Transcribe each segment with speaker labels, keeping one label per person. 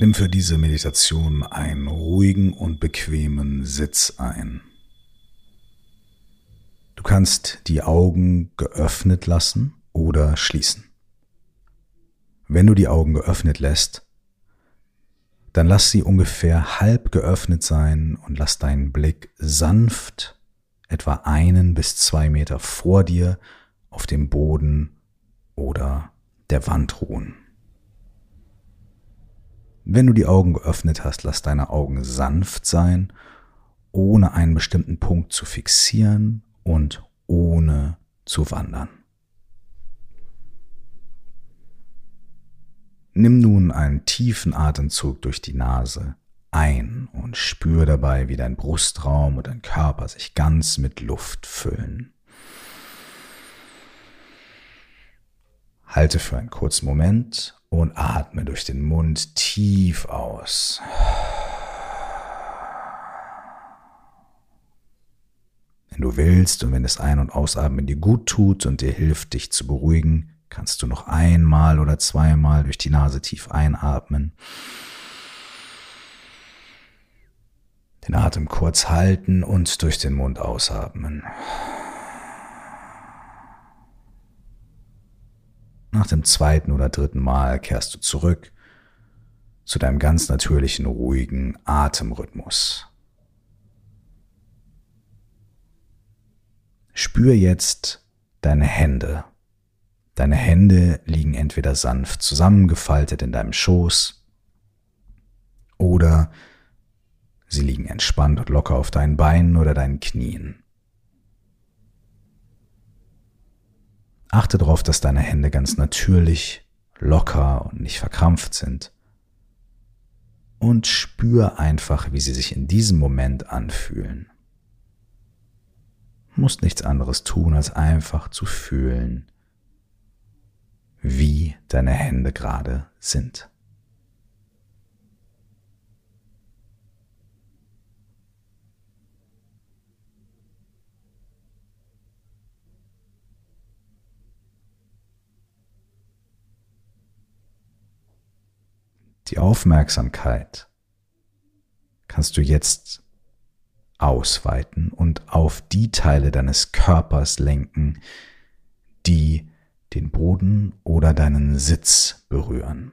Speaker 1: Nimm für diese Meditation einen ruhigen und bequemen Sitz ein. Du kannst die Augen geöffnet lassen oder schließen. Wenn du die Augen geöffnet lässt, dann lass sie ungefähr halb geöffnet sein und lass deinen Blick sanft etwa einen bis zwei Meter vor dir auf dem Boden oder der Wand ruhen. Wenn du die Augen geöffnet hast, lass deine Augen sanft sein, ohne einen bestimmten Punkt zu fixieren und ohne zu wandern. Nimm nun einen tiefen Atemzug durch die Nase ein und spür dabei, wie dein Brustraum und dein Körper sich ganz mit Luft füllen. Halte für einen kurzen Moment und atme durch den Mund tief aus. Wenn du willst und wenn das Ein- und Ausatmen dir gut tut und dir hilft, dich zu beruhigen, kannst du noch einmal oder zweimal durch die Nase tief einatmen. Den Atem kurz halten und durch den Mund ausatmen. Nach dem zweiten oder dritten Mal kehrst du zurück zu deinem ganz natürlichen, ruhigen Atemrhythmus. Spür jetzt deine Hände. Deine Hände liegen entweder sanft zusammengefaltet in deinem Schoß oder sie liegen entspannt und locker auf deinen Beinen oder deinen Knien. Achte darauf, dass deine Hände ganz natürlich, locker und nicht verkrampft sind. Und spür einfach, wie sie sich in diesem Moment anfühlen. Du musst nichts anderes tun, als einfach zu fühlen, wie deine Hände gerade sind. Die Aufmerksamkeit kannst du jetzt ausweiten und auf die Teile deines Körpers lenken, die den Boden oder deinen Sitz berühren.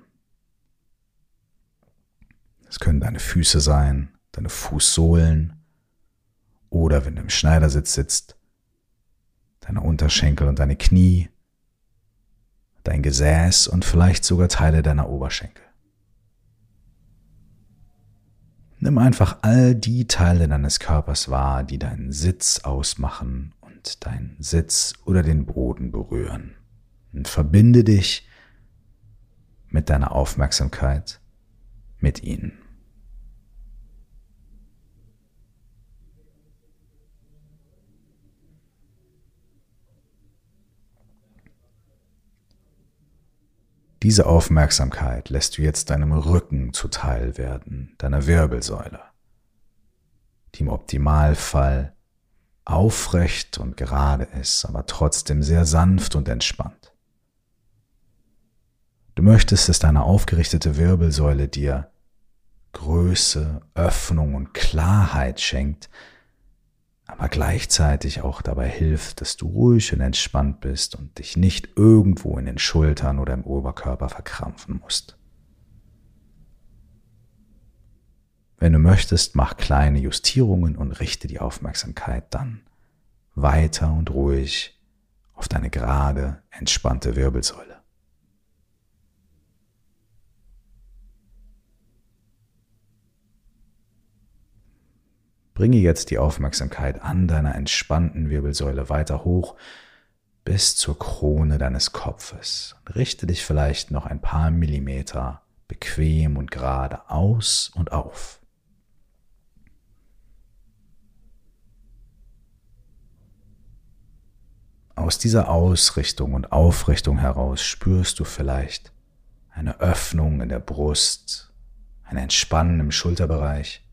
Speaker 1: Es können deine Füße sein, deine Fußsohlen oder wenn du im Schneidersitz sitzt, deine Unterschenkel und deine Knie, dein Gesäß und vielleicht sogar Teile deiner Oberschenkel. Nimm einfach all die Teile deines Körpers wahr, die deinen Sitz ausmachen und deinen Sitz oder den Boden berühren. Und verbinde dich mit deiner Aufmerksamkeit mit ihnen. Diese Aufmerksamkeit lässt du jetzt deinem Rücken zuteil werden, deiner Wirbelsäule, die im Optimalfall aufrecht und gerade ist, aber trotzdem sehr sanft und entspannt. Du möchtest, dass deine aufgerichtete Wirbelsäule dir Größe, Öffnung und Klarheit schenkt, aber gleichzeitig auch dabei hilft, dass du ruhig und entspannt bist und dich nicht irgendwo in den Schultern oder im Oberkörper verkrampfen musst. Wenn du möchtest, mach kleine Justierungen und richte die Aufmerksamkeit dann weiter und ruhig auf deine gerade, entspannte Wirbelsäule. Bringe jetzt die Aufmerksamkeit an deiner entspannten Wirbelsäule weiter hoch bis zur Krone deines Kopfes. Richte dich vielleicht noch ein paar Millimeter bequem und gerade aus und auf. Aus dieser Ausrichtung und Aufrichtung heraus spürst du vielleicht eine Öffnung in der Brust, ein Entspannen im Schulterbereich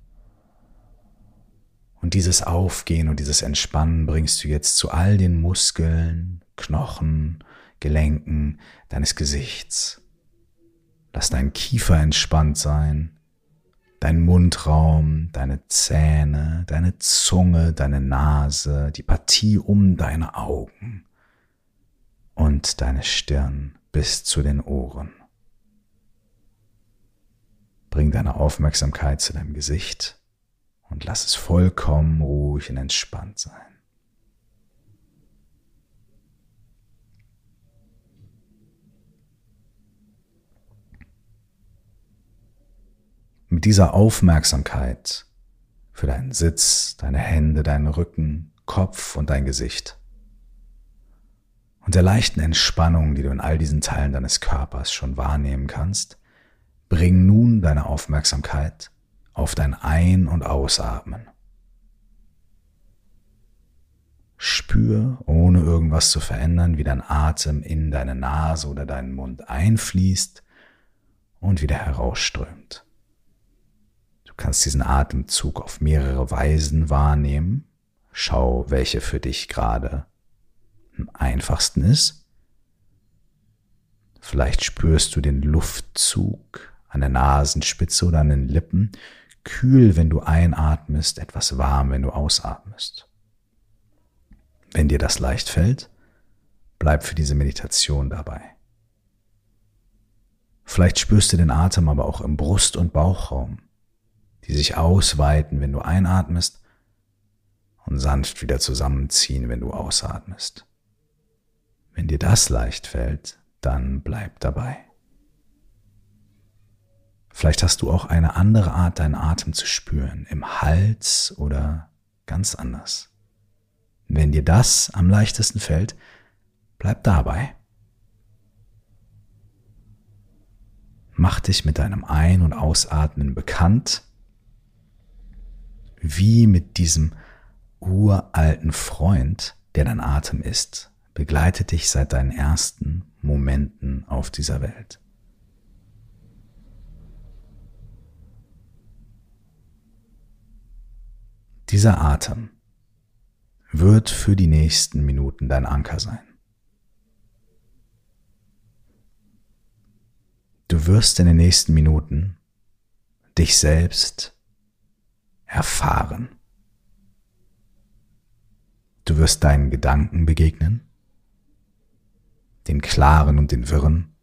Speaker 1: und dieses Aufgehen und dieses Entspannen bringst du jetzt zu all den Muskeln, Knochen, Gelenken deines Gesichts. Lass deinen Kiefer entspannt sein, dein Mundraum, deine Zähne, deine Zunge, deine Nase, die Partie um deine Augen und deine Stirn bis zu den Ohren. Bring deine Aufmerksamkeit zu deinem Gesicht und lass es vollkommen ruhig und entspannt sein. Mit dieser Aufmerksamkeit für deinen Sitz, deine Hände, deinen Rücken, Kopf und dein Gesicht und der leichten Entspannung, die du in all diesen Teilen deines Körpers schon wahrnehmen kannst, Bring nun deine Aufmerksamkeit auf dein Ein- und Ausatmen. Spür, ohne irgendwas zu verändern, wie dein Atem in deine Nase oder deinen Mund einfließt und wieder herausströmt. Du kannst diesen Atemzug auf mehrere Weisen wahrnehmen. Schau, welche für dich gerade am einfachsten ist. Vielleicht spürst du den Luftzug an der Nasenspitze oder an den Lippen, kühl, wenn du einatmest, etwas warm, wenn du ausatmest. Wenn dir das leicht fällt, bleib für diese Meditation dabei. Vielleicht spürst du den Atem aber auch im Brust- und Bauchraum, die sich ausweiten, wenn du einatmest und sanft wieder zusammenziehen, wenn du ausatmest. Wenn dir das leicht fällt, dann bleib dabei. Vielleicht hast du auch eine andere Art, deinen Atem zu spüren, im Hals oder ganz anders. Wenn dir das am leichtesten fällt, bleib dabei. Mach dich mit deinem Ein- und Ausatmen bekannt, wie mit diesem uralten Freund, der dein Atem ist, begleitet dich seit deinen ersten Momenten auf dieser Welt. Dieser Atem wird für die nächsten Minuten dein Anker sein. Du wirst in den nächsten Minuten dich selbst erfahren. Du wirst deinen Gedanken begegnen, den klaren und den wirren.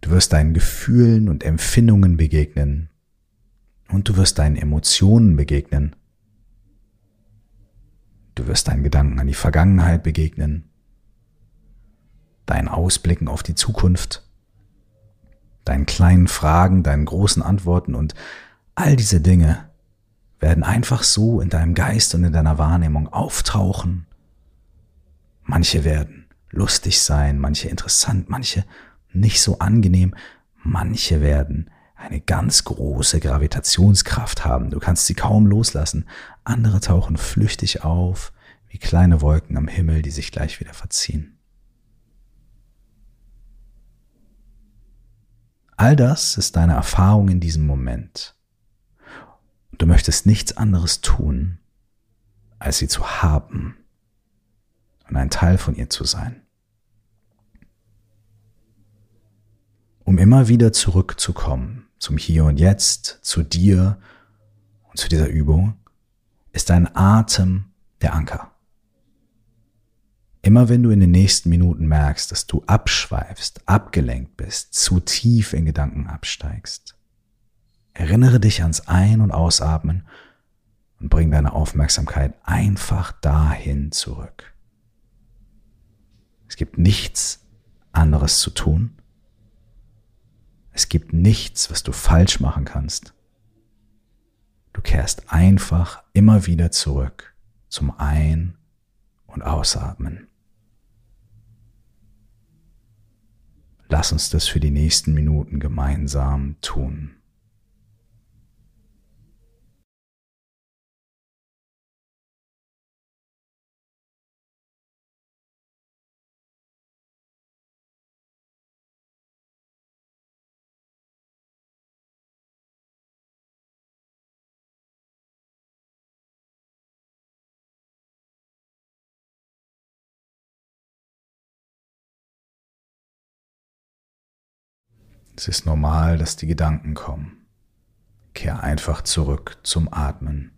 Speaker 1: Du wirst deinen Gefühlen und Empfindungen begegnen, und du wirst deinen Emotionen begegnen. Du wirst deinen Gedanken an die Vergangenheit begegnen, deinen Ausblicken auf die Zukunft, deinen kleinen Fragen, deinen großen Antworten und all diese Dinge werden einfach so in deinem Geist und in deiner Wahrnehmung auftauchen. Manche werden lustig sein, manche interessant, manche nicht so angenehm, manche werden eine ganz große Gravitationskraft haben. Du kannst sie kaum loslassen. Andere tauchen flüchtig auf, wie kleine Wolken am Himmel, die sich gleich wieder verziehen. All das ist deine Erfahrung in diesem Moment. du möchtest nichts anderes tun, als sie zu haben und ein Teil von ihr zu sein. Um immer wieder zurückzukommen zum Hier und Jetzt, zu dir und zu dieser Übung, ist dein Atem der Anker. Immer wenn du in den nächsten Minuten merkst, dass du abschweifst, abgelenkt bist, zu tief in Gedanken absteigst, erinnere dich ans Ein- und Ausatmen und bring deine Aufmerksamkeit einfach dahin zurück. Es gibt nichts anderes zu tun, es gibt nichts, was du falsch machen kannst. Du kehrst einfach immer wieder zurück zum Ein- und Ausatmen. Lass uns das für die nächsten Minuten gemeinsam tun. Es ist normal, dass die Gedanken kommen. Kehr einfach zurück zum Atmen.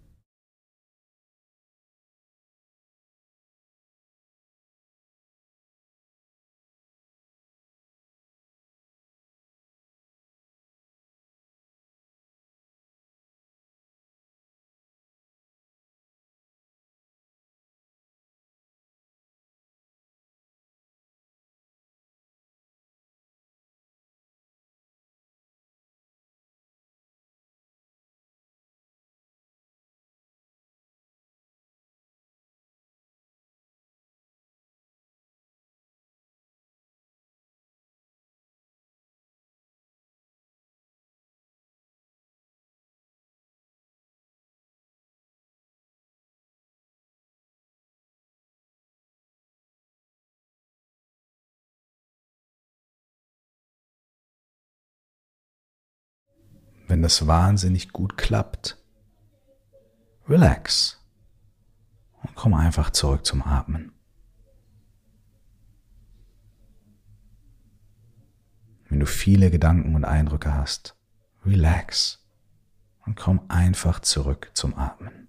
Speaker 1: Wenn das wahnsinnig gut klappt, relax und komm einfach zurück zum Atmen. Wenn du viele Gedanken und Eindrücke hast, relax und komm einfach zurück zum Atmen.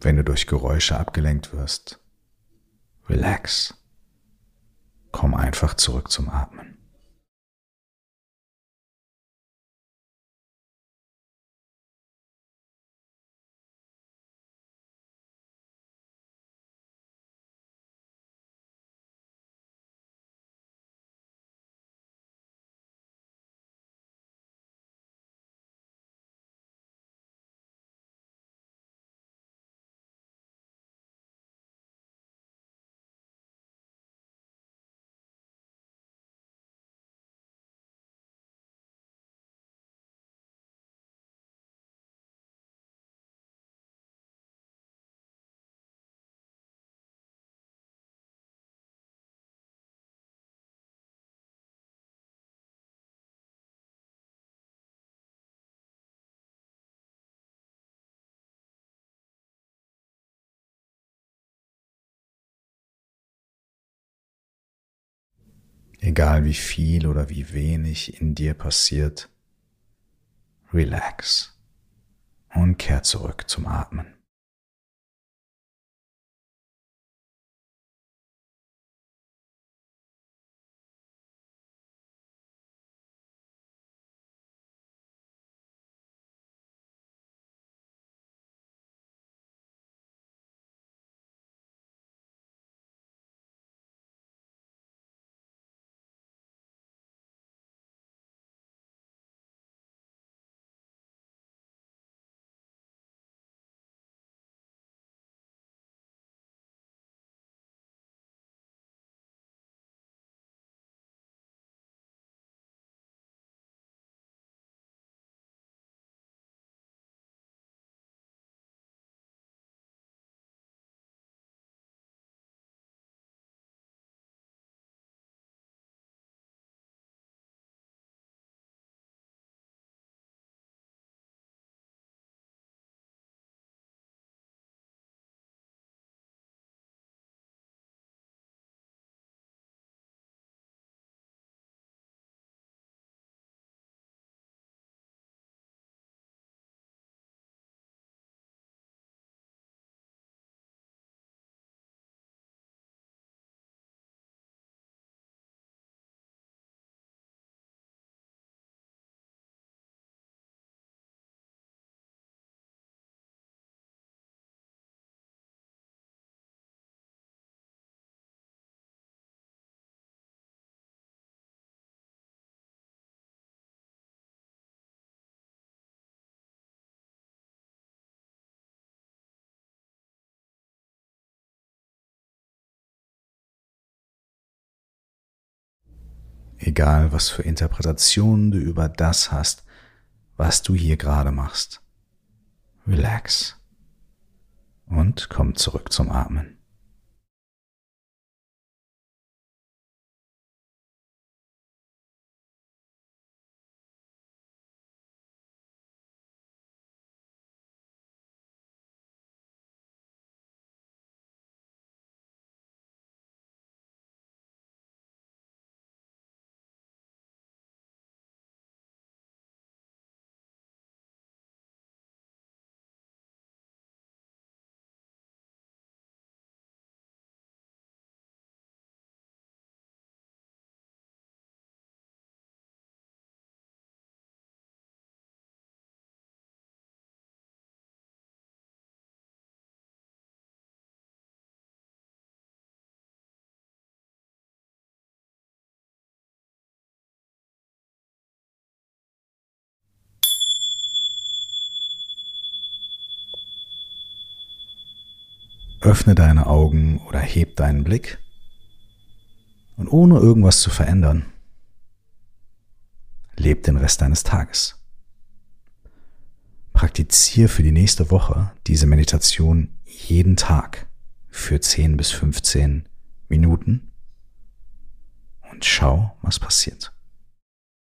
Speaker 1: Wenn du durch Geräusche abgelenkt wirst. Relax. Komm einfach zurück zum Atmen. Egal wie viel oder wie wenig in dir passiert, relax und kehr zurück zum Atmen. Egal was für Interpretationen du über das hast, was du hier gerade machst. Relax und komm zurück zum Atmen. Öffne deine Augen oder heb deinen Blick und ohne irgendwas zu verändern, leb den Rest deines Tages. Praktiziere für die nächste Woche diese Meditation jeden Tag für 10 bis 15 Minuten und schau, was passiert.